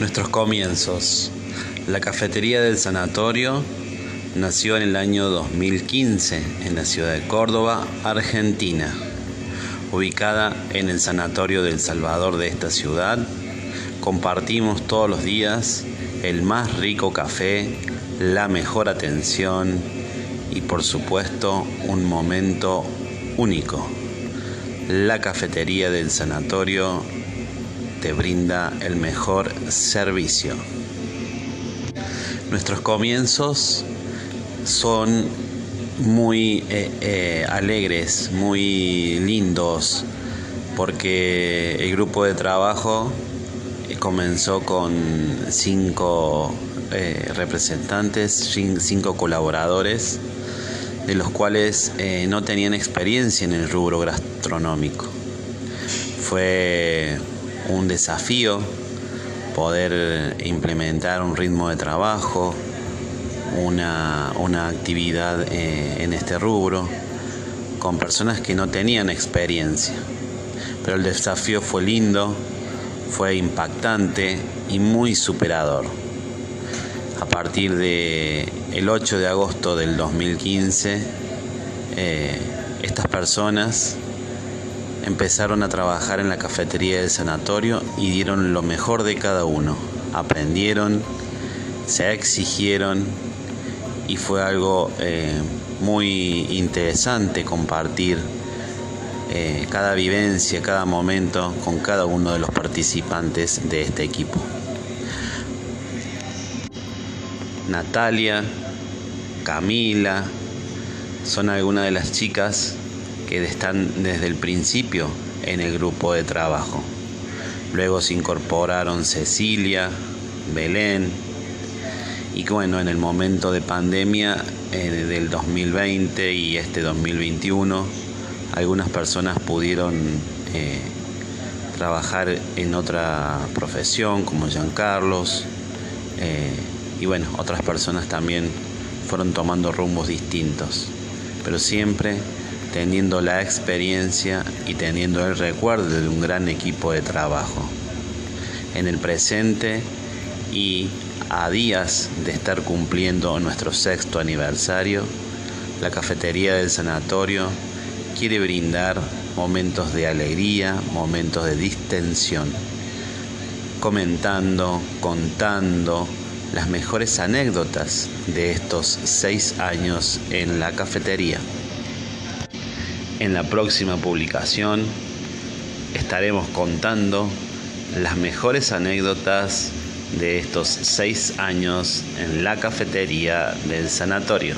Nuestros comienzos. La cafetería del sanatorio nació en el año 2015 en la ciudad de Córdoba, Argentina. Ubicada en el sanatorio del Salvador de esta ciudad, compartimos todos los días el más rico café, la mejor atención y por supuesto un momento único. La cafetería del sanatorio te brinda el mejor servicio. Nuestros comienzos son muy eh, eh, alegres, muy lindos, porque el grupo de trabajo comenzó con cinco eh, representantes, cinco colaboradores, de los cuales no tenían experiencia en el rubro gastronómico. Fue un desafío poder implementar un ritmo de trabajo, una, actividad eh, en este rubro con personas que no tenían experiencia. Pero el desafío fue lindo, fue impactante y muy superador. A partir de el 8 de agosto del 2015, eh, estas personas empezaron a trabajar en la cafetería del sanatorio y dieron lo mejor de cada uno. Aprendieron, se exigieron y fue algo eh, muy interesante compartir eh, cada vivencia, cada momento con cada uno de los participantes de este equipo. Natalia, Camila, son algunas de las chicas que están desde el principio en el grupo de trabajo. Luego se incorporaron Cecilia, Belén y bueno, en el momento de pandemia del 2020 y este 2021, algunas personas pudieron eh, trabajar en otra profesión como Jean Carlos eh, y bueno, otras personas también fueron tomando rumbos distintos, pero siempre teniendo la experiencia y teniendo el recuerdo de un gran equipo de trabajo. En el presente y a días de estar cumpliendo nuestro sexto aniversario, la cafetería del sanatorio quiere brindar momentos de alegría, momentos de distensión, comentando, contando las mejores anécdotas de estos seis años en la cafetería. En la próxima publicación estaremos contando las mejores anécdotas de estos seis años en la cafetería del sanatorio.